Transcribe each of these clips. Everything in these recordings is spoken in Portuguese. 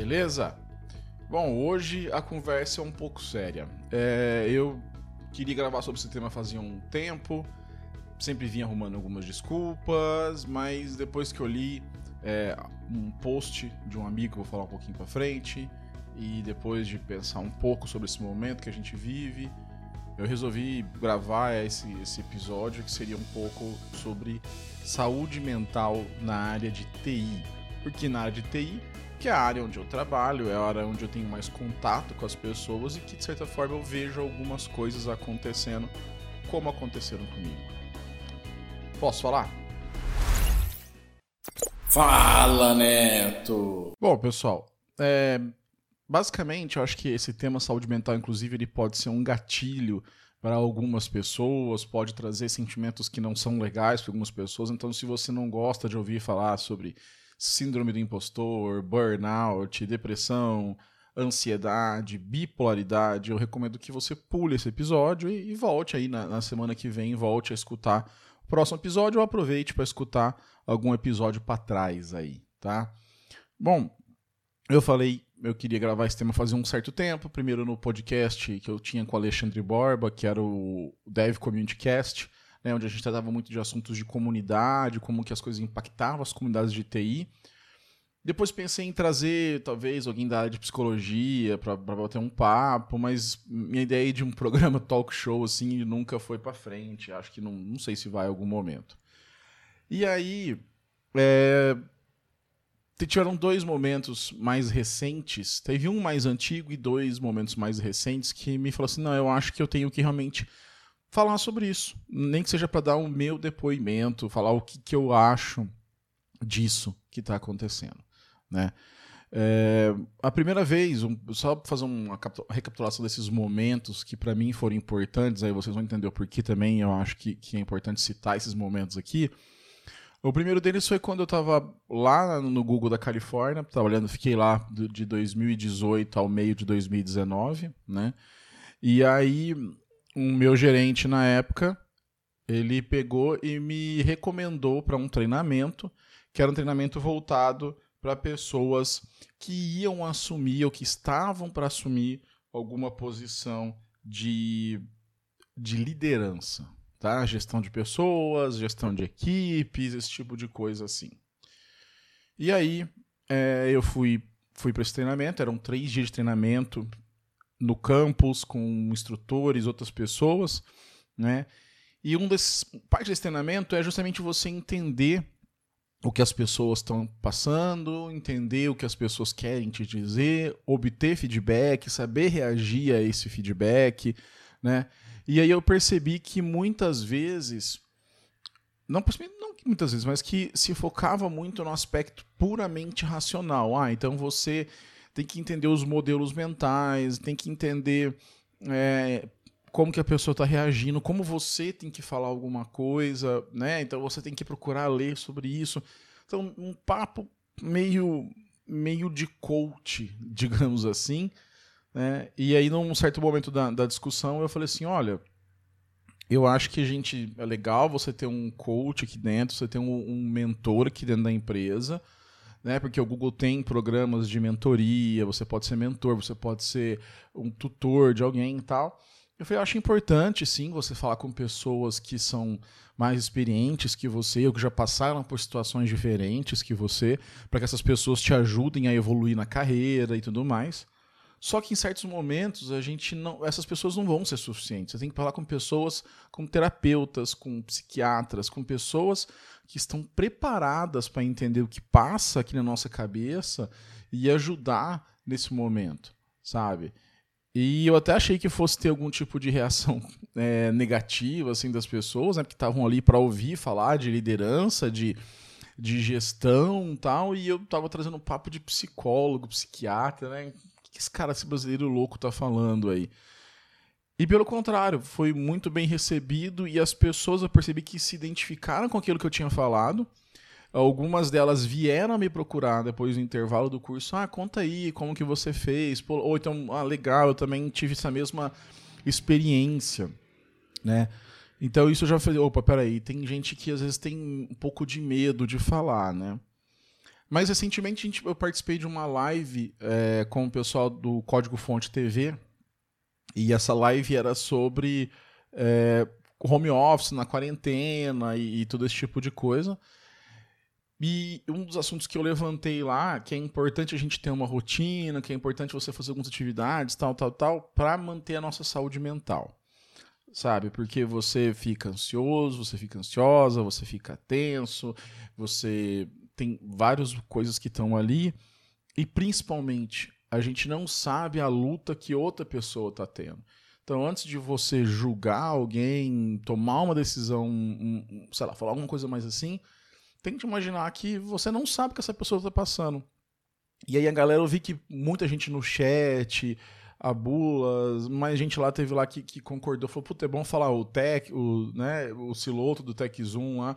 beleza? Bom, hoje a conversa é um pouco séria. É, eu queria gravar sobre esse tema fazia um tempo, sempre vinha arrumando algumas desculpas, mas depois que eu li é, um post de um amigo, vou falar um pouquinho pra frente, e depois de pensar um pouco sobre esse momento que a gente vive, eu resolvi gravar esse, esse episódio que seria um pouco sobre saúde mental na área de TI. Porque na área de TI, que é a área onde eu trabalho, é a área onde eu tenho mais contato com as pessoas e que de certa forma eu vejo algumas coisas acontecendo como aconteceram comigo. Posso falar? Fala, Neto! Bom, pessoal, é, basicamente eu acho que esse tema saúde mental, inclusive, ele pode ser um gatilho para algumas pessoas, pode trazer sentimentos que não são legais para algumas pessoas. Então, se você não gosta de ouvir falar sobre síndrome do impostor, burnout, depressão, ansiedade, bipolaridade, eu recomendo que você pule esse episódio e, e volte aí na, na, semana que vem, volte a escutar o próximo episódio ou aproveite para escutar algum episódio para trás aí, tá? Bom, eu falei eu queria gravar esse tema fazia um certo tempo. Primeiro no podcast que eu tinha com o Alexandre Borba, que era o Dev Community Cast, né, onde a gente tratava muito de assuntos de comunidade, como que as coisas impactavam as comunidades de TI. Depois pensei em trazer, talvez, alguém da área de psicologia para bater um papo, mas minha ideia de um programa talk show assim nunca foi para frente. Acho que não, não sei se vai em algum momento. E aí, é, tiveram dois momentos mais recentes. Teve um mais antigo e dois momentos mais recentes que me falou assim: não, eu acho que eu tenho que realmente falar sobre isso. Nem que seja para dar o meu depoimento, falar o que, que eu acho disso que está acontecendo. Né? É, a primeira vez, um, só fazer uma recapitulação desses momentos que para mim foram importantes, aí vocês vão entender o porquê também eu acho que, que é importante citar esses momentos aqui. O primeiro deles foi quando eu estava lá no Google da Califórnia, trabalhando, fiquei lá de 2018 ao meio de 2019, né? E aí, um meu gerente na época, ele pegou e me recomendou para um treinamento, que era um treinamento voltado para pessoas que iam assumir ou que estavam para assumir alguma posição de, de liderança, tá? Gestão de pessoas, gestão de equipes, esse tipo de coisa assim. E aí é, eu fui fui para esse treinamento, eram três dias de treinamento no campus com instrutores, outras pessoas, né? E um desses parte desse treinamento é justamente você entender o que as pessoas estão passando, entender o que as pessoas querem te dizer, obter feedback, saber reagir a esse feedback, né? E aí eu percebi que muitas vezes, não, não muitas vezes, mas que se focava muito no aspecto puramente racional. Ah, então você tem que entender os modelos mentais, tem que entender é, como que a pessoa está reagindo, como você tem que falar alguma coisa, né? Então você tem que procurar ler sobre isso. Então, um papo meio meio de coach, digamos assim, né? E aí, num certo momento da, da discussão, eu falei assim: olha, eu acho que a gente é legal você ter um coach aqui dentro, você ter um, um mentor aqui dentro da empresa, né? Porque o Google tem programas de mentoria, você pode ser mentor, você pode ser um tutor de alguém e tal. Eu falei, eu acho importante, sim, você falar com pessoas que são mais experientes que você, ou que já passaram por situações diferentes que você, para que essas pessoas te ajudem a evoluir na carreira e tudo mais. Só que em certos momentos a gente não, essas pessoas não vão ser suficientes. Você tem que falar com pessoas, com terapeutas, com psiquiatras, com pessoas que estão preparadas para entender o que passa aqui na nossa cabeça e ajudar nesse momento, sabe? E eu até achei que fosse ter algum tipo de reação é, negativa assim das pessoas, né, que estavam ali para ouvir falar de liderança, de, de gestão, tal, e eu estava trazendo um papo de psicólogo, psiquiatra, né? Que esse cara, esse brasileiro louco, tá falando aí? E pelo contrário, foi muito bem recebido e as pessoas eu percebi que se identificaram com aquilo que eu tinha falado. Algumas delas vieram me procurar depois do intervalo do curso. Ah, conta aí como que você fez. Ou então, ah, legal, eu também tive essa mesma experiência, né? Então isso eu já falei, opa, peraí, tem gente que às vezes tem um pouco de medo de falar, né? Mas recentemente gente, eu participei de uma live é, com o pessoal do Código Fonte TV. E essa live era sobre é, home office na quarentena e, e todo esse tipo de coisa. E um dos assuntos que eu levantei lá, que é importante a gente ter uma rotina, que é importante você fazer algumas atividades, tal, tal, tal, para manter a nossa saúde mental. Sabe? Porque você fica ansioso, você fica ansiosa, você fica tenso, você tem várias coisas que estão ali e principalmente a gente não sabe a luta que outra pessoa está tendo. Então, antes de você julgar alguém, tomar uma decisão, um, sei lá, falar alguma coisa mais assim, tente imaginar que você não sabe o que essa pessoa está passando. E aí a galera, eu vi que muita gente no chat, a Bulas, mais gente lá teve lá que, que concordou, falou, puta, é bom falar o Tech, o, né, o Siloto do Tech Zoom lá.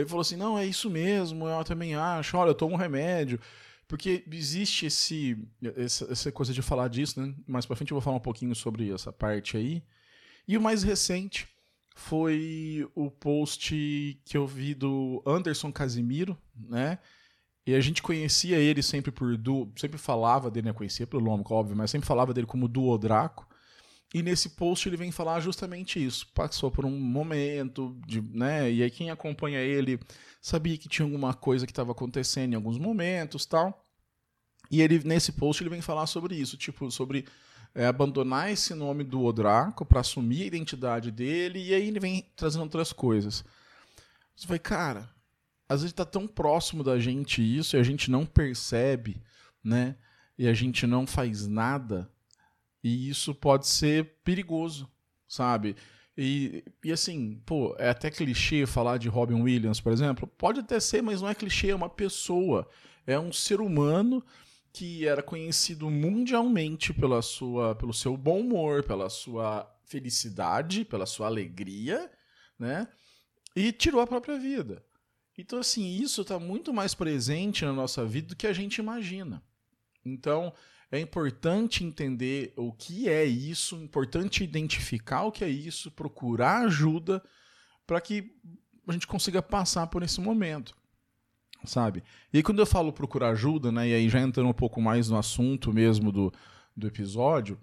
Ele falou assim, não, é isso mesmo, eu também acho, olha, eu tomo um remédio. Porque existe esse, essa, essa coisa de falar disso, né? Mais pra frente eu vou falar um pouquinho sobre essa parte aí. E o mais recente, foi o post que eu vi do Anderson Casimiro, né? E a gente conhecia ele sempre por du, sempre falava dele, né? Conhecia pelo nome, óbvio, mas sempre falava dele como Duo Draco. E nesse post ele vem falar justamente isso. Passou por um momento, de, né? E aí quem acompanha ele sabia que tinha alguma coisa que estava acontecendo em alguns momentos, tal. E ele nesse post ele vem falar sobre isso, tipo sobre é, abandonar esse nome do Odraco para assumir a identidade dele, e aí ele vem trazendo outras coisas. Você vai, cara, às vezes está tão próximo da gente isso e a gente não percebe, né? E a gente não faz nada, e isso pode ser perigoso, sabe? E, e assim, pô, é até clichê falar de Robin Williams, por exemplo. Pode até ser, mas não é clichê, é uma pessoa. É um ser humano que era conhecido mundialmente pela sua, pelo seu bom humor, pela sua felicidade, pela sua alegria, né? E tirou a própria vida. Então, assim, isso está muito mais presente na nossa vida do que a gente imagina. Então, é importante entender o que é isso, importante identificar o que é isso, procurar ajuda para que a gente consiga passar por esse momento sabe? E aí quando eu falo procurar ajuda, né, e aí já entrando um pouco mais no assunto mesmo do, do episódio,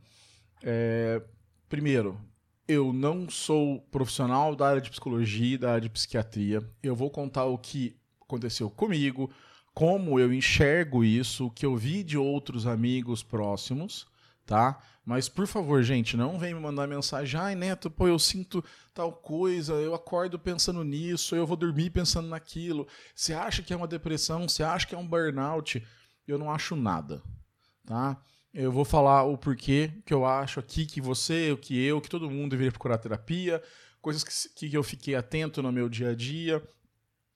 é, primeiro, eu não sou profissional da área de psicologia, da área de psiquiatria. Eu vou contar o que aconteceu comigo, como eu enxergo isso, o que eu vi de outros amigos próximos, tá? Mas, por favor, gente, não vem me mandar mensagem. Ai, Neto, pô, eu sinto tal coisa, eu acordo pensando nisso, eu vou dormir pensando naquilo. Você acha que é uma depressão? Você acha que é um burnout? Eu não acho nada, tá? Eu vou falar o porquê que eu acho aqui que você, que eu, que todo mundo deveria procurar terapia, coisas que, que eu fiquei atento no meu dia a dia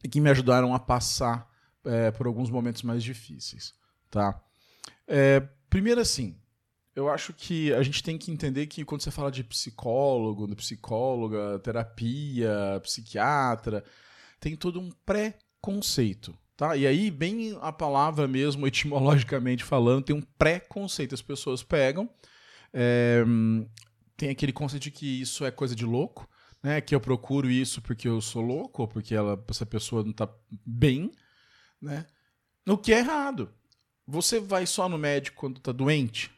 e que me ajudaram a passar é, por alguns momentos mais difíceis, tá? É, primeiro assim, eu acho que a gente tem que entender que quando você fala de psicólogo, de psicóloga, terapia, psiquiatra, tem todo um pré-conceito. Tá? E aí, bem a palavra mesmo, etimologicamente falando, tem um pré-conceito. As pessoas pegam, é, tem aquele conceito de que isso é coisa de louco, né? que eu procuro isso porque eu sou louco, ou porque ela, essa pessoa não está bem, né? O que é errado. Você vai só no médico quando está doente?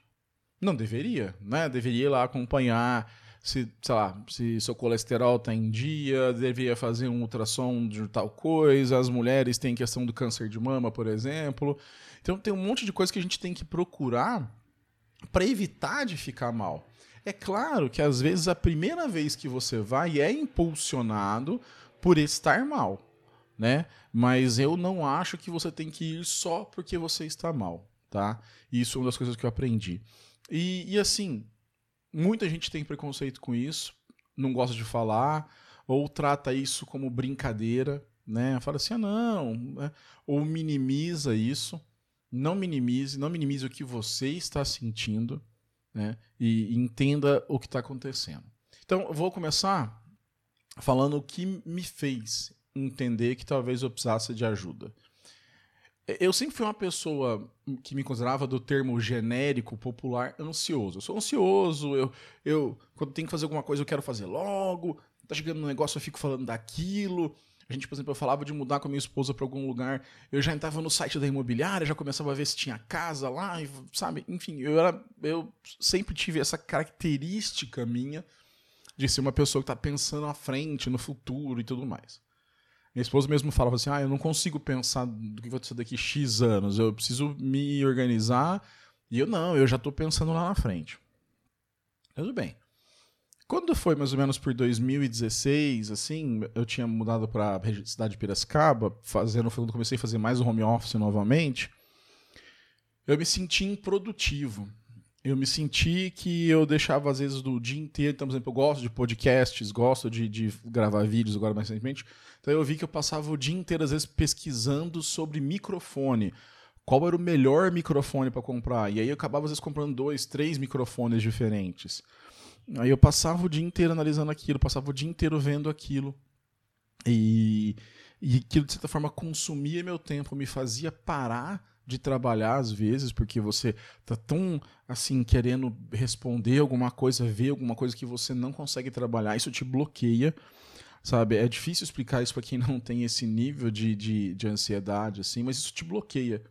Não deveria, né? Deveria ir lá acompanhar se, sei lá, se seu colesterol está em dia, deveria fazer um ultrassom de tal coisa, as mulheres têm questão do câncer de mama, por exemplo. Então tem um monte de coisa que a gente tem que procurar para evitar de ficar mal. É claro que às vezes a primeira vez que você vai é impulsionado por estar mal, né? Mas eu não acho que você tem que ir só porque você está mal, tá? Isso é uma das coisas que eu aprendi. E, e assim, muita gente tem preconceito com isso, não gosta de falar, ou trata isso como brincadeira, né? Fala assim, ah, não, né? ou minimiza isso. Não minimize, não minimize o que você está sentindo, né? E, entenda o que está acontecendo. Então, eu vou começar falando o que me fez entender que talvez eu precisasse de ajuda. Eu sempre fui uma pessoa que me considerava do termo genérico, popular, ansioso. Eu sou ansioso, eu, eu quando tenho que fazer alguma coisa eu quero fazer logo, tá chegando um negócio eu fico falando daquilo. A gente, por exemplo, eu falava de mudar com a minha esposa para algum lugar, eu já entrava no site da imobiliária, já começava a ver se tinha casa lá, sabe? Enfim, eu era eu sempre tive essa característica minha de ser uma pessoa que está pensando à frente, no futuro e tudo mais. Minha esposa mesmo falava assim: "Ah, eu não consigo pensar do que vai ser daqui X anos, eu preciso me organizar". E eu não, eu já estou pensando lá na frente. Tudo bem. Quando foi mais ou menos por 2016, assim, eu tinha mudado para a cidade de Piracicaba, fazendo, quando comecei a fazer mais home office novamente, eu me senti improdutivo. Eu me senti que eu deixava, às vezes, do dia inteiro. Então, por exemplo, eu gosto de podcasts, gosto de, de gravar vídeos agora mais recentemente. Então, eu vi que eu passava o dia inteiro, às vezes, pesquisando sobre microfone. Qual era o melhor microfone para comprar? E aí eu acabava, às vezes, comprando dois, três microfones diferentes. Aí eu passava o dia inteiro analisando aquilo, passava o dia inteiro vendo aquilo. E, e aquilo, de certa forma, consumia meu tempo, me fazia parar de trabalhar às vezes, porque você tá tão assim querendo responder alguma coisa, ver alguma coisa que você não consegue trabalhar, isso te bloqueia, sabe? É difícil explicar isso para quem não tem esse nível de, de, de ansiedade, assim, mas isso te bloqueia.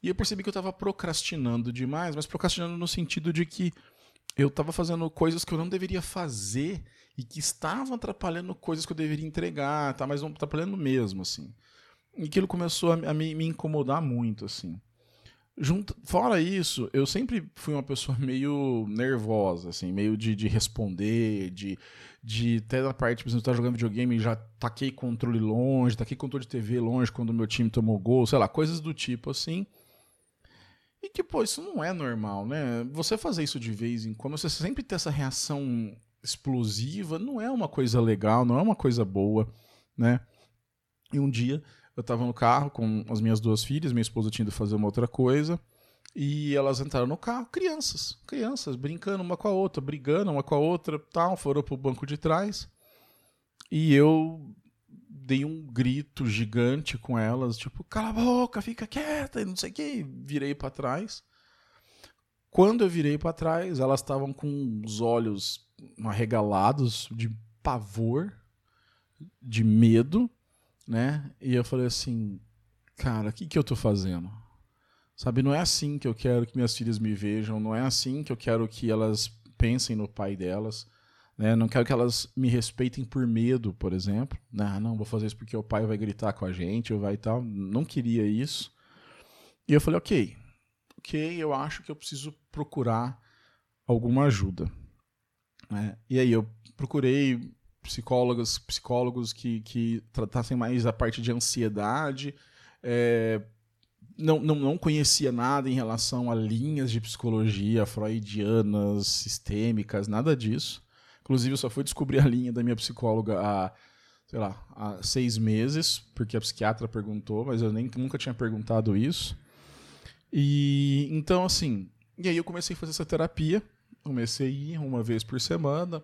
E eu percebi que eu estava procrastinando demais, mas procrastinando no sentido de que eu estava fazendo coisas que eu não deveria fazer e que estavam atrapalhando coisas que eu deveria entregar, tá? mas não atrapalhando mesmo, assim. E aquilo começou a, me, me, incomodar muito, assim. Junto, fora isso, eu sempre fui uma pessoa meio nervosa, assim, meio de, de responder, de, de até na parte, por exemplo, estar jogando videogame já taquei controle longe, taquei controle de TV longe quando meu time tomou gol, sei lá, coisas do tipo, assim. E que, pô, isso não é normal, né? Você fazer isso de vez em quando, você sempre ter essa reação explosiva, não é uma coisa legal, não é uma coisa boa, né? E um dia eu tava no carro com as minhas duas filhas, minha esposa tinha ido fazer uma outra coisa, e elas entraram no carro, crianças, crianças, brincando uma com a outra, brigando uma com a outra, tal, foram pro banco de trás. E eu dei um grito gigante com elas, tipo, cala a boca, fica quieta, e não sei o que, virei para trás. Quando eu virei para trás, elas estavam com os olhos arregalados de pavor, de medo, né? E eu falei assim, cara, o que, que eu tô fazendo? Sabe, não é assim que eu quero que minhas filhas me vejam, não é assim que eu quero que elas pensem no pai delas. Né? Não quero que elas me respeitem por medo, por exemplo. Né? Não, vou fazer isso porque o pai vai gritar com a gente, ou vai tal. Não queria isso. E eu falei, ok, ok, eu acho que eu preciso procurar alguma ajuda. Né? E aí eu procurei psicólogos, psicólogos que, que tratassem mais a parte de ansiedade. É, não, não, não conhecia nada em relação a linhas de psicologia freudianas, sistêmicas, nada disso. Inclusive, eu só fui descobrir a linha da minha psicóloga há, sei lá, há seis meses, porque a psiquiatra perguntou, mas eu nem, nunca tinha perguntado isso. E então, assim, e aí eu comecei a fazer essa terapia, comecei a ir uma vez por semana,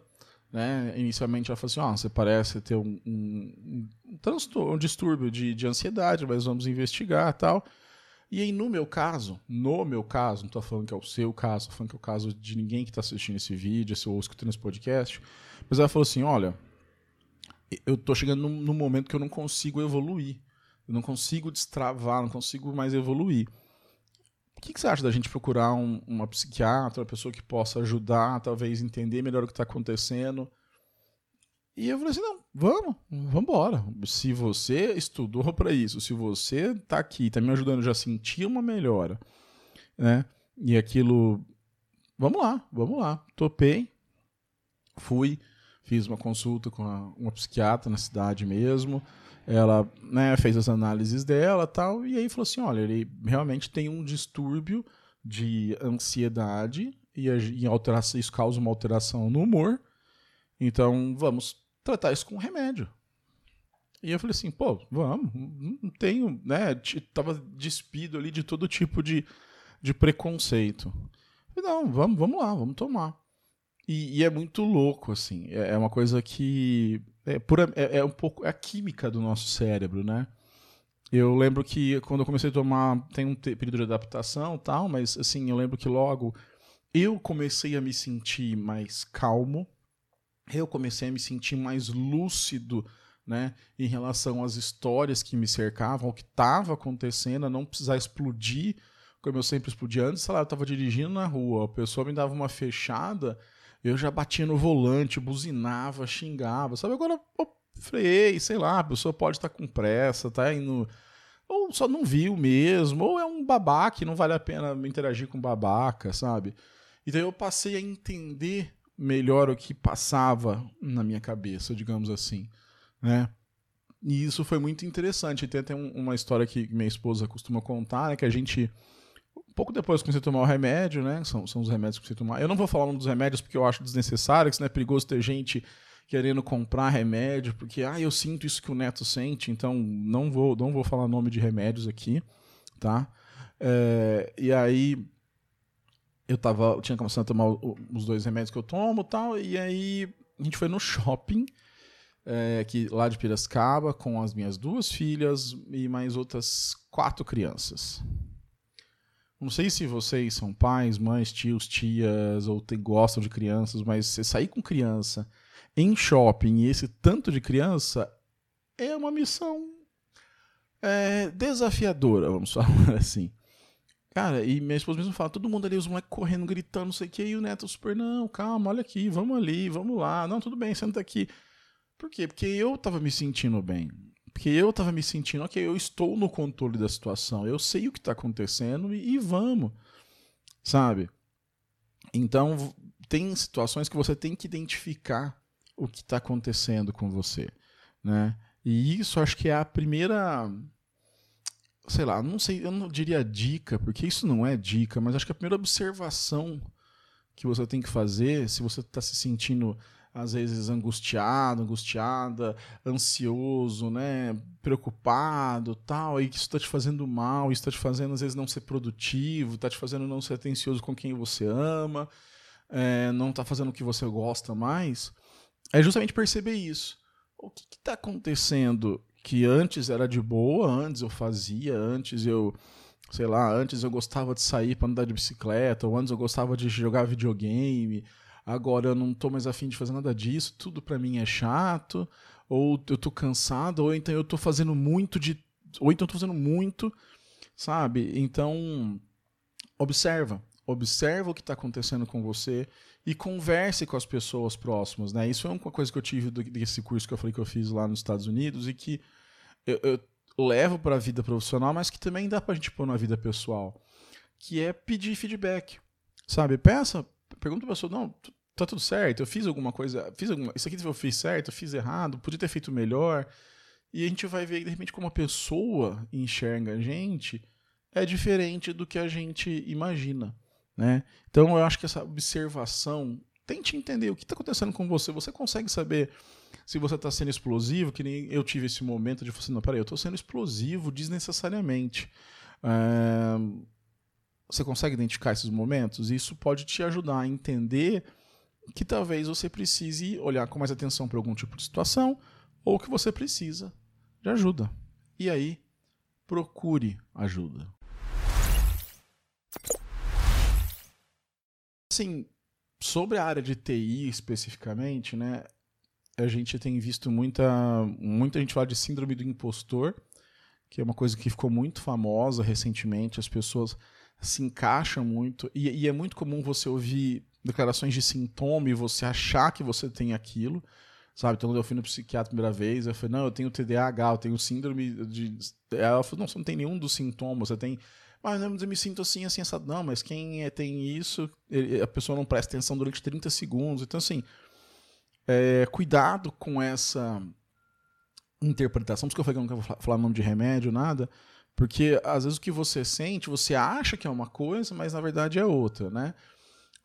né? Inicialmente ela falou assim: oh, você parece ter um, um, um um distúrbio de, de ansiedade, mas vamos investigar tal. E aí, no meu caso, no meu caso, não estou falando que é o seu caso, estou falando que é o caso de ninguém que está assistindo esse vídeo, ou escutando esse podcast, mas ela falou assim: olha, eu estou chegando num, num, momento que eu não consigo evoluir, eu não consigo destravar, não consigo mais evoluir. O que, que você acha da gente procurar um, uma psiquiatra, uma pessoa que possa ajudar, talvez entender melhor o que está acontecendo? E eu falei assim: não, vamos, vamos embora. Se você estudou para isso, se você tá aqui, tá me ajudando, já sentir uma melhora, né? E aquilo. Vamos lá, vamos lá. Topei, fui, fiz uma consulta com a, uma psiquiatra na cidade mesmo. Ela né, fez as análises dela tal, e aí falou assim: olha, ele realmente tem um distúrbio de ansiedade e, e alteração, isso causa uma alteração no humor. Então vamos tratar isso com remédio. E eu falei assim, pô, vamos, não tenho, né? Tava despido ali de todo tipo de, de preconceito. Falei, não, vamos, vamos lá, vamos tomar. E, e é muito louco, assim. É, é uma coisa que é, pura, é, é, um pouco é a química do nosso cérebro, né? Eu lembro que quando eu comecei a tomar, tem um período de adaptação tal, mas assim, eu lembro que logo eu comecei a me sentir mais calmo, eu comecei a me sentir mais lúcido né, em relação às histórias que me cercavam, ao que estava acontecendo, a não precisar explodir, como eu sempre explodia antes, sei lá, eu estava dirigindo na rua, a pessoa me dava uma fechada, eu já batia no volante, buzinava, xingava, sabe? Agora, eu freiei, sei lá, a pessoa pode estar com pressa, tá indo ou só não viu mesmo, ou é um babaca não vale a pena interagir com babaca, sabe? Então eu passei a entender melhor o que passava na minha cabeça, digamos assim, né? E isso foi muito interessante. Tem até uma história que minha esposa costuma contar, né, que a gente um pouco depois comecei a tomar o remédio, né? São, são os remédios que você tomar. Eu não vou falar um dos remédios porque eu acho desnecessário, que não é perigoso ter gente querendo comprar remédio, porque ah, eu sinto isso que o Neto sente, então não vou, não vou falar nome de remédios aqui, tá? É, e aí eu tava, eu tinha começado a tomar os dois remédios que eu tomo, tal, e aí a gente foi no shopping é, aqui lá de Piracicaba com as minhas duas filhas e mais outras quatro crianças. Não sei se vocês são pais, mães, tios, tias ou gostam de crianças, mas você sair com criança em shopping e esse tanto de criança é uma missão é, desafiadora, vamos falar assim. Cara, e minha esposa mesmo fala, todo mundo ali, os moleques correndo, gritando, não sei o que, e o neto super, não, calma, olha aqui, vamos ali, vamos lá, não, tudo bem, senta aqui. Por quê? Porque eu tava me sentindo bem. Porque eu tava me sentindo, ok, eu estou no controle da situação, eu sei o que tá acontecendo e, e vamos, sabe? Então, tem situações que você tem que identificar o que está acontecendo com você, né? E isso acho que é a primeira, sei lá, não sei, eu não diria dica, porque isso não é dica, mas acho que a primeira observação que você tem que fazer, se você está se sentindo às vezes angustiado, angustiada, ansioso, né, preocupado, tal, e isso está te fazendo mal, isso está te fazendo às vezes não ser produtivo, está te fazendo não ser atencioso com quem você ama, é, não está fazendo o que você gosta mais é justamente perceber isso. O que está acontecendo que antes era de boa, antes eu fazia, antes eu, sei lá, antes eu gostava de sair para andar de bicicleta, ou antes eu gostava de jogar videogame, agora eu não tô mais afim de fazer nada disso, tudo para mim é chato, ou eu tô cansado, ou então eu tô fazendo muito de. Ou então eu tô fazendo muito, sabe? Então, observa. Observa o que está acontecendo com você e converse com as pessoas próximas, né? Isso é uma coisa que eu tive desse curso que eu falei que eu fiz lá nos Estados Unidos e que eu, eu levo para a vida profissional, mas que também dá para a gente pôr na vida pessoal, que é pedir feedback, sabe? Peça, pergunta para a pessoa, não, tá tudo certo, eu fiz alguma coisa, fiz alguma, isso aqui eu fiz certo, eu fiz errado, podia ter feito melhor, e a gente vai ver de repente como a pessoa enxerga a gente é diferente do que a gente imagina. Né? Então eu acho que essa observação, tente entender o que está acontecendo com você. Você consegue saber se você está sendo explosivo, que nem eu tive esse momento de falar assim, não, peraí, eu estou sendo explosivo desnecessariamente. É... Você consegue identificar esses momentos? Isso pode te ajudar a entender que talvez você precise olhar com mais atenção para algum tipo de situação ou que você precisa de ajuda. E aí, procure ajuda. assim, sobre a área de TI especificamente, né? A gente tem visto muita, muita gente falar de síndrome do impostor, que é uma coisa que ficou muito famosa recentemente. As pessoas se encaixam muito. E, e é muito comum você ouvir declarações de sintoma e você achar que você tem aquilo. Sabe, então eu fui no psiquiatra a primeira vez, eu falei, não, eu tenho TDAH, eu tenho síndrome de. Ela falou, não, você não tem nenhum dos sintomas, você tem mas eu me sinto assim, assim, assado. Não, mas quem é, tem isso, ele, a pessoa não presta atenção durante 30 segundos. Então, assim, é, cuidado com essa interpretação. Por isso que eu falei que eu não quero falar nome de remédio, nada. Porque às vezes o que você sente, você acha que é uma coisa, mas na verdade é outra, né?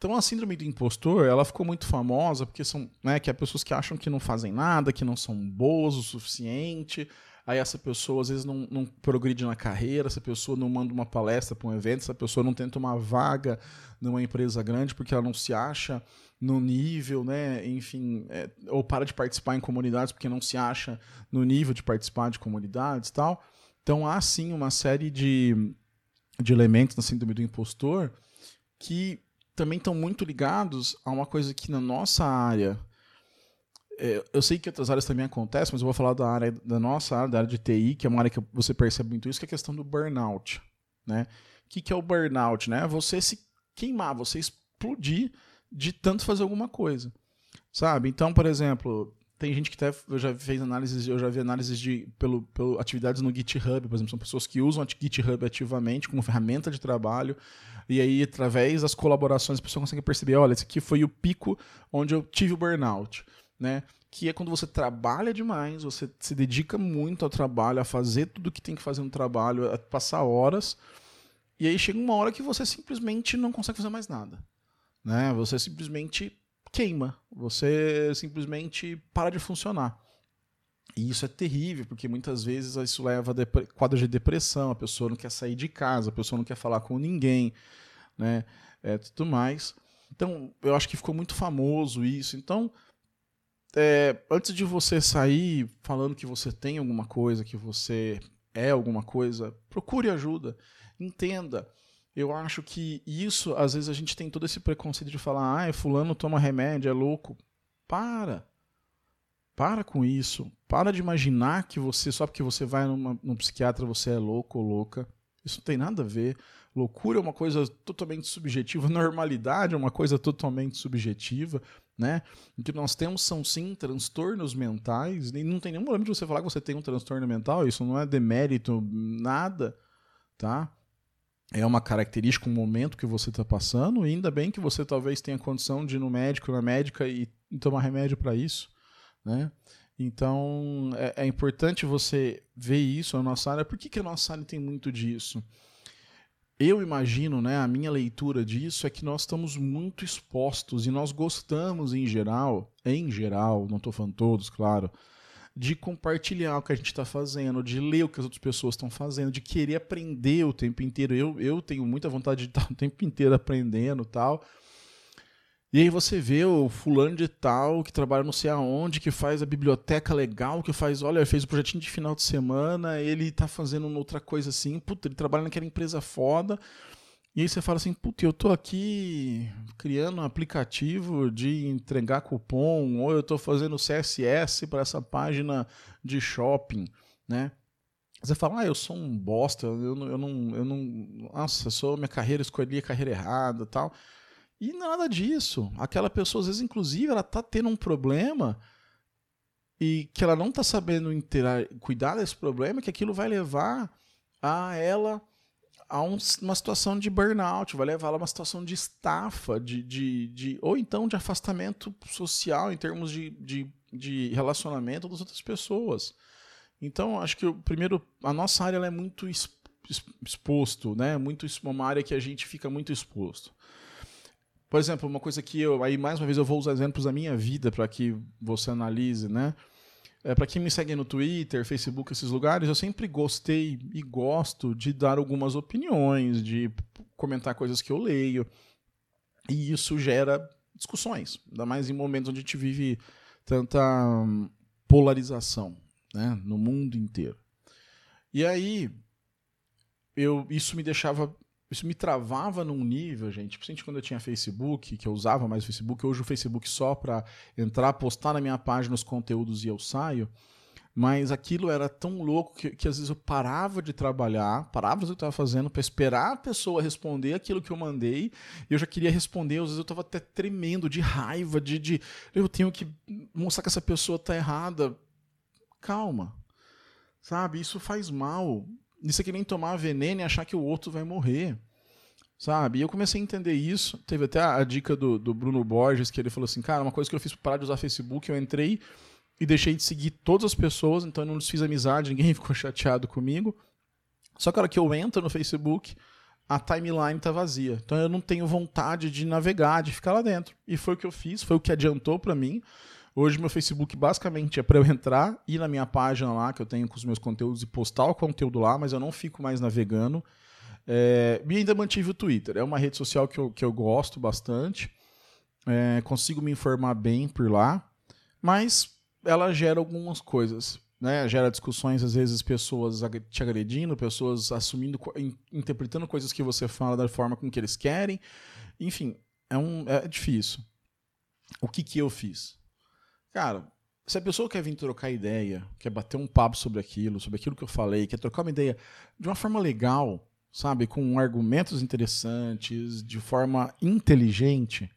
Então a síndrome do impostor, ela ficou muito famosa porque são, né, que é pessoas que acham que não fazem nada, que não são boas o suficiente, aí essa pessoa às vezes não, não progride na carreira, essa pessoa não manda uma palestra para um evento, essa pessoa não tenta uma vaga numa empresa grande porque ela não se acha no nível, né? Enfim, é, ou para de participar em comunidades porque não se acha no nível de participar de comunidades e tal. Então há sim uma série de, de elementos na síndrome do impostor que também estão muito ligados a uma coisa que na nossa área é, eu sei que outras áreas também acontecem, mas eu vou falar da área da nossa área, da área de TI, que é uma área que você percebe muito isso, que é a questão do burnout, né? O que, que é o burnout, né? Você se queimar, você explodir de tanto fazer alguma coisa, sabe? Então, por exemplo, tem gente que até eu já fez análises, eu já vi análises de pelo, pelo atividades no GitHub, por exemplo, são pessoas que usam o GitHub ativamente como ferramenta de trabalho e aí através das colaborações a pessoa consegue perceber, olha, esse aqui foi o pico onde eu tive o burnout né? Que é quando você trabalha demais, você se dedica muito ao trabalho, a fazer tudo que tem que fazer no trabalho, a passar horas, e aí chega uma hora que você simplesmente não consegue fazer mais nada, né? Você simplesmente queima, você simplesmente para de funcionar. E isso é terrível, porque muitas vezes isso leva a quadros de depressão, a pessoa não quer sair de casa, a pessoa não quer falar com ninguém, né? É, tudo mais. Então, eu acho que ficou muito famoso isso. Então, é, antes de você sair falando que você tem alguma coisa, que você é alguma coisa, procure ajuda, entenda. Eu acho que isso, às vezes a gente tem todo esse preconceito de falar, ah, fulano toma remédio, é louco. Para. Para com isso. Para de imaginar que você, só porque você vai numa, num psiquiatra, você é louco ou louca. Isso não tem nada a ver. Loucura é uma coisa totalmente subjetiva, normalidade é uma coisa totalmente subjetiva né? O que nós temos são sim transtornos mentais, e não tem nenhum problema de você falar que você tem um transtorno mental, isso não é demérito, nada, tá? É uma característica, um momento que você está passando, e ainda bem que você talvez tenha condição de ir no médico, na médica e, tomar remédio para isso, né? Então é, é, importante você ver isso na nossa área. Por que, que a nossa área tem muito disso? eu imagino, né, a minha leitura disso é que nós estamos muito expostos e nós gostamos em geral, em geral, não estou falando todos, claro, de compartilhar o que a gente está fazendo, de ler o que as outras pessoas estão fazendo, de querer aprender o tempo inteiro. Eu, eu tenho muita vontade de estar o tempo inteiro aprendendo tal. E aí você vê o fulano de tal que trabalha não sei aonde, que faz a biblioteca legal, que faz, olha, fez o projetinho de final de semana, ele tá fazendo outra coisa assim, puta, ele trabalha naquela empresa foda. E aí você fala assim, puta, eu tô aqui criando um aplicativo de entregar cupom, ou eu tô fazendo CSS para essa página de shopping, né? Você fala, ah, eu sou um bosta, eu não, eu não, eu não nossa, eu sou, minha carreira, escolhi a carreira errada tal. E nada disso. Aquela pessoa, às vezes, inclusive, ela tá tendo um problema e que ela não tá sabendo interar, cuidar desse problema, que aquilo vai levar a ela a um, uma situação de burnout, vai levar ela a uma situação de estafa, de, de, de, ou então de afastamento social em termos de, de, de relacionamento das outras pessoas. Então, acho que o primeiro, a nossa área é muito exposto, né? Muito uma área que a gente fica muito exposto. Por exemplo, uma coisa que eu. Aí, mais uma vez, eu vou usar exemplos da minha vida para que você analise, né? É, para quem me segue no Twitter, Facebook, esses lugares, eu sempre gostei e gosto de dar algumas opiniões, de comentar coisas que eu leio. E isso gera discussões, ainda mais em momentos onde a gente vive tanta hum, polarização né, no mundo inteiro. E aí, eu, isso me deixava isso me travava num nível, gente, principalmente quando eu tinha Facebook, que eu usava mais o Facebook, hoje o Facebook só para entrar, postar na minha página os conteúdos e eu saio. Mas aquilo era tão louco que, que às vezes eu parava de trabalhar, parava o que eu estava fazendo para esperar a pessoa responder aquilo que eu mandei. E eu já queria responder, às vezes eu estava até tremendo de raiva, de, de eu tenho que mostrar que essa pessoa está errada. Calma, sabe? Isso faz mal. Isso é que nem tomar veneno e achar que o outro vai morrer. Sabe? E eu comecei a entender isso. Teve até a, dica do, do Bruno Borges, que ele falou assim: cara, uma coisa que eu fiz para parar de usar Facebook, eu entrei e deixei de seguir todas as pessoas, então eu não desfiz amizade, ninguém ficou chateado comigo. Só que a hora que eu entro no Facebook, a timeline tá vazia. Então eu não tenho vontade de navegar, de ficar lá dentro. E foi o que eu fiz, foi o que adiantou para mim. Hoje meu Facebook basicamente é para eu entrar, ir na minha página lá, que eu tenho com os meus conteúdos e postar o conteúdo lá, mas eu não fico mais navegando. É, e ainda mantive o Twitter. É uma rede social que eu, que eu gosto bastante. É, consigo me informar bem por lá. Mas ela gera algumas coisas. Né? Gera discussões, às vezes, pessoas te agredindo, pessoas assumindo, interpretando coisas que você fala da forma com que eles querem. Enfim, é, um, é difícil. O que, que eu fiz? Cara, se a pessoa quer vir trocar ideia, quer bater um papo sobre aquilo, sobre aquilo que eu falei, quer trocar uma ideia de uma forma legal, sabe, com argumentos interessantes, de forma inteligente,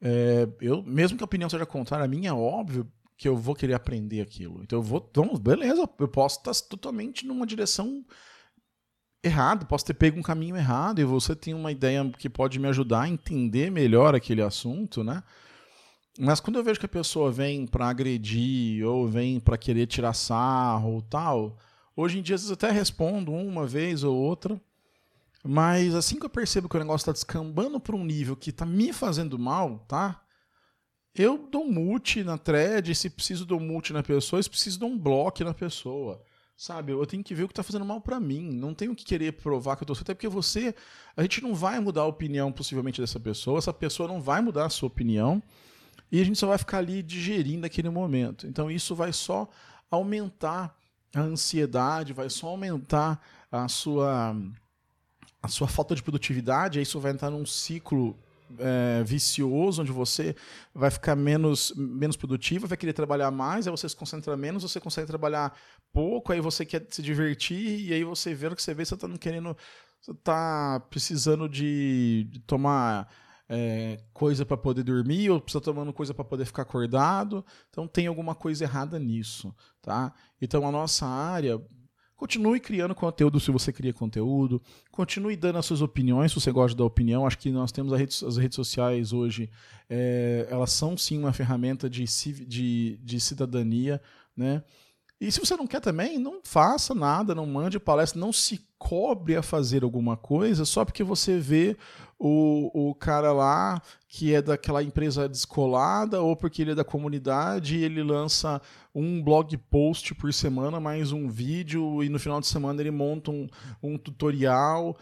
é, eu, mesmo que a opinião seja contrária à minha, é óbvio que eu vou querer aprender aquilo. Então eu vou, então, beleza, eu posso estar totalmente numa direção errada, posso ter pego um caminho errado e você tem uma ideia que pode me ajudar a entender melhor aquele assunto, né? Mas quando eu vejo que a pessoa vem para agredir ou vem para querer tirar sarro ou tal, hoje em dia às vezes até respondo uma vez ou outra, mas assim que eu percebo que o negócio está descambando para um nível que está me fazendo mal, tá? Eu dou mute na thread, se preciso dou mute na pessoa, se preciso dou um bloco na pessoa. Sabe, eu tenho que ver o que está fazendo mal para mim. Não tenho que querer provar que eu tô certo, até porque você, a gente não vai mudar a opinião possivelmente dessa pessoa, essa pessoa não vai mudar a sua opinião e a gente só vai ficar ali digerindo aquele momento. Então isso vai só aumentar a ansiedade, vai só aumentar a sua a sua falta de produtividade, aí isso vai entrar num ciclo é, vicioso, onde você vai ficar menos, menos produtivo, vai querer trabalhar mais, aí você se concentra menos, você consegue trabalhar pouco, aí você quer se divertir, e aí você vê o que você vê, você está querendo. Você tá precisando de, de tomar é, coisa para poder dormir ou precisa tomando coisa para poder ficar acordado. Então tem alguma coisa errada nisso, tá? Então a nossa área Continue criando conteúdo se você cria conteúdo. Continue dando as suas opiniões se você gosta da opinião. Acho que nós temos as redes sociais hoje, é, elas são sim uma ferramenta de, de, de cidadania, né? E se você não quer também, não faça nada, não mande palestra, não se cobre a fazer alguma coisa só porque você vê o, o cara lá que é daquela empresa descolada ou porque ele é da comunidade e ele lança um blog post por semana, mais um vídeo e no final de semana ele monta um, um tutorial,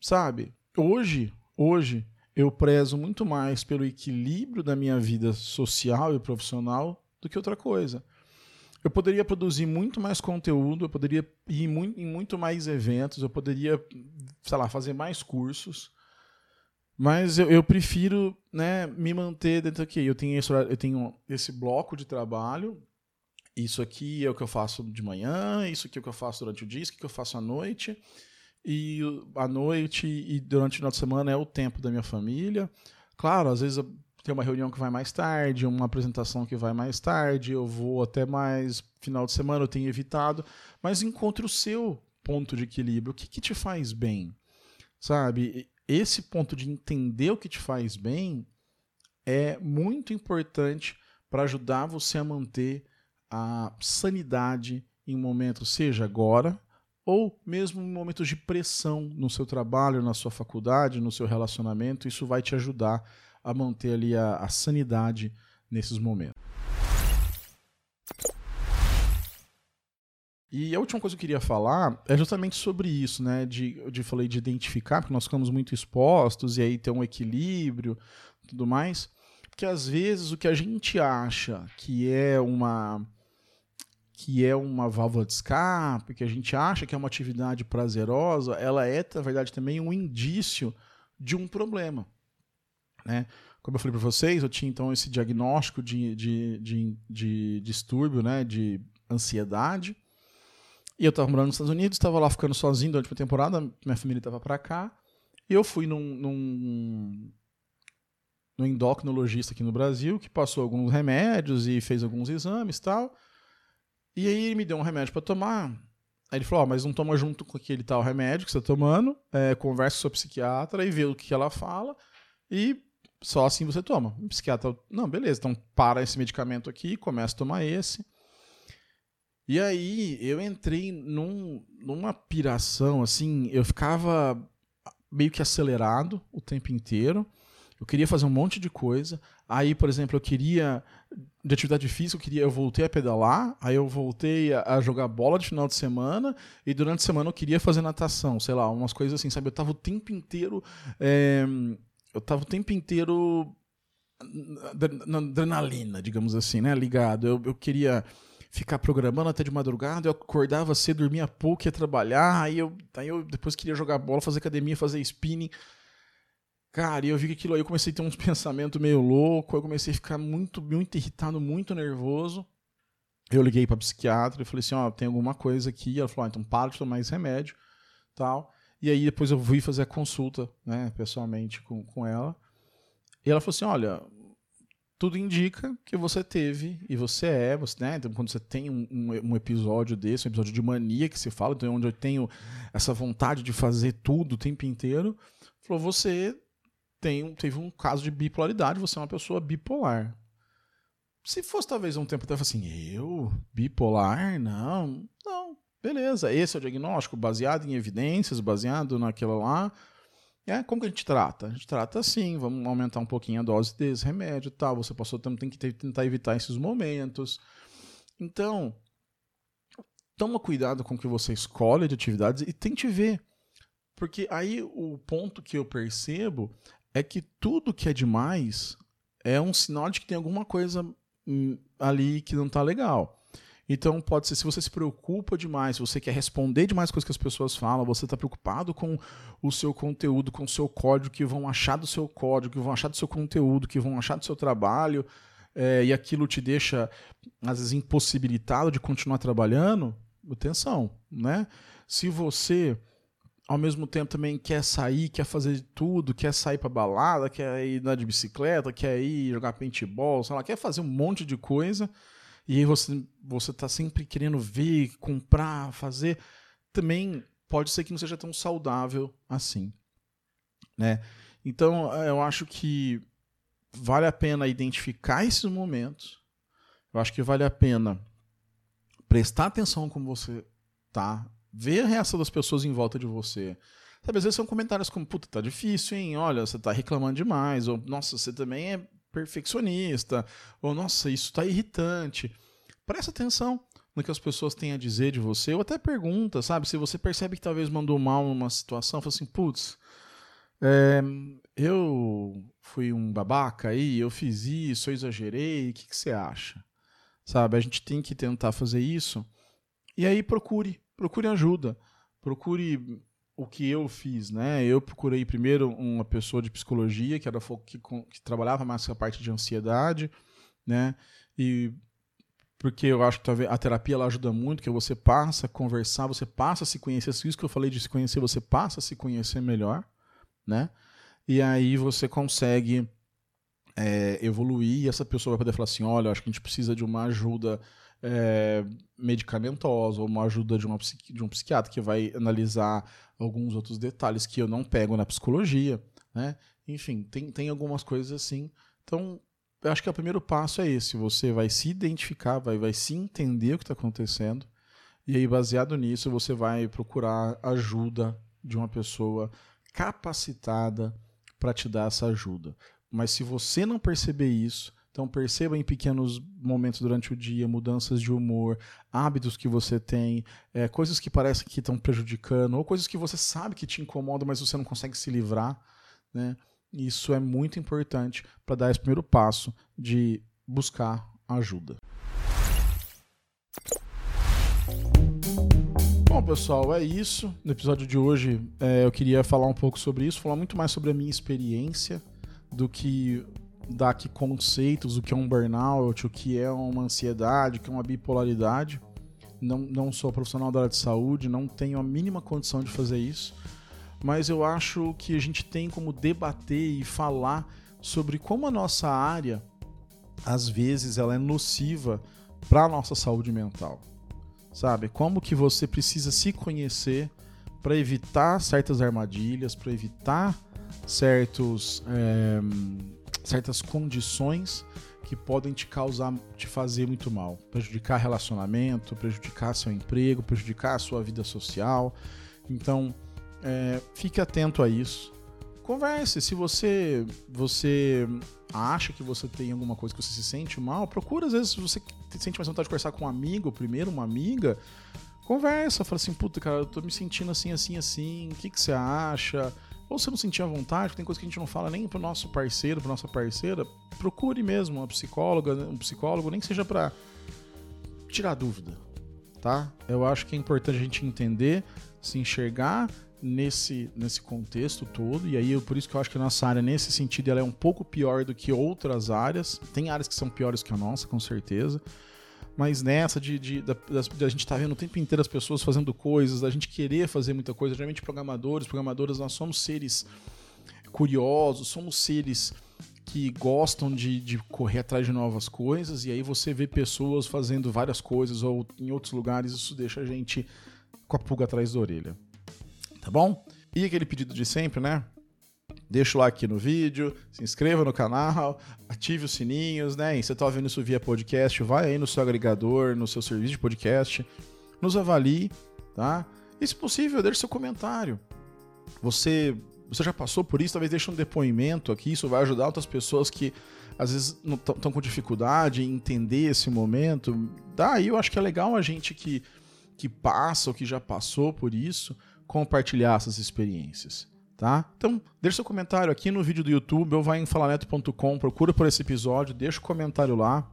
sabe? Hoje, hoje eu prezo muito mais pelo equilíbrio da minha vida social e profissional do que outra coisa eu poderia produzir muito mais conteúdo, eu poderia ir em muito mais eventos, eu poderia, sei lá, fazer mais cursos. Mas eu, eu prefiro né, me manter dentro aqui. Eu tenho, esse, eu tenho esse bloco de trabalho. Isso aqui é o que eu faço de manhã, isso aqui é o que eu faço durante o dia, isso é que eu faço à noite. E à noite e durante o final de semana é o tempo da minha família. Claro, às vezes tem uma reunião que vai mais tarde, uma apresentação que vai mais tarde, eu vou até mais final de semana, eu tenho evitado, mas encontre o seu ponto de equilíbrio, o que, que te faz bem, sabe? Esse ponto de entender o que te faz bem é muito importante para ajudar você a manter a sanidade em momentos, seja agora, ou mesmo em momentos de pressão no seu trabalho, na sua faculdade, no seu relacionamento, isso vai te ajudar a manter ali a, a sanidade nesses momentos. E a última coisa que eu queria falar é justamente sobre isso, né? De, de falei de identificar, porque nós ficamos muito expostos e aí ter um equilíbrio, tudo mais. Porque às vezes o que a gente acha que é uma que é uma válvula de escape, que a gente acha que é uma atividade prazerosa, ela é, na verdade, também um indício de um problema. Né? Como eu falei para vocês, eu tinha então esse diagnóstico de, de, de, de distúrbio, né, de ansiedade. E eu estava morando nos Estados Unidos, estava lá ficando sozinho durante uma temporada, minha família estava para cá. E eu fui num, num, num endocrinologista aqui no Brasil, que passou alguns remédios e fez alguns exames e tal. E aí ele me deu um remédio para tomar. Aí ele falou, oh, mas não toma junto com aquele tal remédio que você está tomando, é, conversa com sua psiquiatra e vê o que ela fala. E só assim você toma. O psiquiatra, não, beleza, então para esse medicamento aqui, começa a tomar esse. E aí eu entrei num, numa piração, assim, eu ficava meio que acelerado o tempo inteiro. Eu queria fazer um monte de coisa. Aí, por exemplo, eu queria de atividade física, eu queria, eu voltei a pedalar, aí eu voltei a, a, jogar bola de final de semana e durante a semana eu queria fazer natação, sei lá, umas coisas assim, sabe? Eu tava o tempo inteiro é, eu tava o tempo inteiro na adrenalina, digamos assim, né? Ligado. Eu, eu queria ficar programando até de madrugada, eu acordava cedo, dormia pouco, ia trabalhar, aí eu, aí eu depois queria jogar bola, fazer academia, fazer spinning. Cara, e eu vi que aquilo aí, eu comecei a ter uns pensamentos meio loucos, eu comecei a ficar muito, muito irritado, muito nervoso. Eu liguei pra psiquiatra e falei assim, ó, oh, tem alguma coisa aqui. Ela falou, ah, então para de tomar esse remédio, tal. E aí depois eu fui fazer a consulta, né, pessoalmente com, com ela. E ela falou assim, olha, tudo indica que você teve, e você é, você, né? Então, quando você tem um, um, um, episódio desse, um episódio de mania que se fala, então, onde eu tenho essa vontade de fazer tudo o tempo inteiro, falou, você tem, teve um caso de bipolaridade, você é uma pessoa bipolar. Se fosse talvez um tempo até assim, eu? Bipolar? Não. Não, beleza. Esse é o diagnóstico baseado em evidências, baseado naquela lá. É, como que a gente trata? A gente trata assim, vamos aumentar um pouquinho a dose desse remédio tal. Você passou tempo, tem que tentar evitar esses momentos. Então, toma cuidado com o que você escolhe de atividades e tente ver. Porque aí o ponto que eu percebo é que tudo que é demais é um sinal de que tem alguma coisa hum, ali que não está legal. Então pode ser, se você se preocupa demais, se você quer responder demais coisas que as pessoas falam, você está preocupado com o seu conteúdo, com o seu código, que vão achar do seu código, que vão achar do seu conteúdo, que vão achar do seu trabalho, é, e aquilo te deixa, às vezes, impossibilitado de continuar trabalhando, atenção, né? Se você ao mesmo tempo também quer sair, quer fazer tudo, quer sair para balada, quer ir andar de bicicleta, quer ir jogar paintball, sei lá, quer fazer um monte de coisa, e aí você, você tá sempre querendo ver, comprar, fazer, também pode ser que não seja tão saudável assim, né? Então, eu acho que vale a pena identificar esses momentos. Eu acho que vale a pena prestar atenção como você tá, ver a reação das pessoas em volta de você. Sabe, às vezes são comentários como, puta, tá difícil, hein? Olha, você tá reclamando demais. Ou, nossa, você também é perfeccionista, ou nossa, isso está irritante. Presta atenção no que as pessoas têm a dizer de você, ou até pergunta, sabe? Se você percebe que talvez mandou mal numa situação, fala assim, putz, é, eu fui um babaca aí, eu fiz isso, eu exagerei, o que, que você acha? Sabe, a gente tem que tentar fazer isso. E aí procure, procure ajuda. Procure o que eu fiz, né? Eu procurei primeiro uma pessoa de psicologia que era que, que trabalhava mais com a parte de ansiedade, né? E porque eu acho que a terapia ela ajuda muito, que você passa a conversar, você passa a se conhecer, isso que eu falei de se conhecer, você passa a se conhecer melhor, né? E aí você consegue é, evoluir e essa pessoa vai poder falar assim, olha, acho que a gente precisa de uma ajuda é, medicamentosa ou uma ajuda de, uma, de um psiquiatra que vai analisar alguns outros detalhes que eu não pego na psicologia, né? Enfim, tem, tem algumas coisas assim. Então, eu acho que o primeiro passo é esse: você vai se identificar, vai, vai se entender o que está acontecendo, e aí, baseado nisso, você vai procurar ajuda de uma pessoa capacitada para te dar essa ajuda. Mas se você não perceber isso, então perceba em pequenos momentos durante o dia mudanças de humor, hábitos que você tem, é, coisas que parecem que estão prejudicando, ou coisas que você sabe que te incomodam, mas você não consegue se livrar. Né? Isso é muito importante para dar esse primeiro passo de buscar ajuda. Bom, pessoal, é isso. No episódio de hoje é, eu queria falar um pouco sobre isso, falar muito mais sobre a minha experiência do que dar aqui conceitos, o que é um burnout, o que é uma ansiedade, o que é uma bipolaridade. Não, não sou profissional da área de saúde, não tenho a mínima condição de fazer isso, mas eu acho que a gente tem como debater e falar sobre como a nossa área, às vezes, ela é nociva para a nossa saúde mental. Sabe? Como que você precisa se conhecer para evitar certas armadilhas, para evitar certos. É certas condições que podem te causar, te fazer muito mal, prejudicar relacionamento, prejudicar seu emprego, prejudicar a sua vida social. Então, é, fique atento a isso. Converse. Se você você acha que você tem alguma coisa que você se sente mal, procura. Às vezes, se você sente mais vontade de conversar com um amigo primeiro, uma amiga, conversa. Fala assim, puta, cara, eu tô me sentindo assim, assim, assim. O que, que você acha? Ou se não sentir a vontade, tem coisa que a gente não fala nem pro nosso parceiro, pra nossa parceira, procure mesmo uma psicóloga, um psicólogo, nem que seja para tirar dúvida, tá? Eu acho que é importante a gente entender, se enxergar nesse, nesse contexto todo, e aí eu, por isso que eu acho que a nossa área, nesse sentido, ela é um pouco pior do que outras áreas. Tem áreas que são piores que a nossa, com certeza. Mas nessa de, de, de, de a gente estar tá vendo o tempo inteiro as pessoas fazendo coisas, a gente querer fazer muita coisa, geralmente programadores, programadoras, nós somos seres curiosos, somos seres que gostam de, de correr atrás de novas coisas, e aí você vê pessoas fazendo várias coisas ou em outros lugares, isso deixa a gente com a pulga atrás da orelha. Tá bom? E aquele pedido de sempre, né? Deixa o like aqui no vídeo, se inscreva no canal, ative os sininhos, né? E você tá ouvindo isso via podcast, vai aí no seu agregador, no seu serviço de podcast, nos avalie, tá? E se possível, deixe seu comentário. Você, você já passou por isso, talvez deixe um depoimento aqui, isso vai ajudar outras pessoas que às vezes estão com dificuldade em entender esse momento. Daí eu acho que é legal a gente que, que passa ou que já passou por isso compartilhar essas experiências tá? Então, deixa seu comentário aqui no vídeo do YouTube ou vai em falaneto.com, procura por esse episódio, deixa o comentário lá.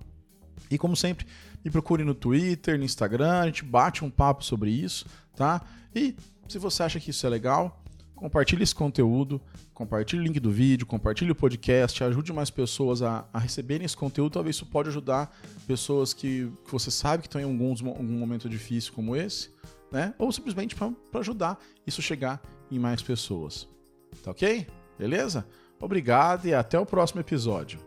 E como sempre, me procure no Twitter, no Instagram, a gente bate um papo sobre isso, tá? E se você acha que isso é legal, compartilhe esse conteúdo, compartilhe o link do vídeo, compartilhe o podcast, ajude mais pessoas a, a receberem esse conteúdo. Talvez isso pode ajudar pessoas que, que você sabe que estão em alguns, algum momento difícil como esse, né? Ou simplesmente para ajudar isso chegar em mais pessoas. Tá ok? Beleza? Obrigado e até o próximo episódio.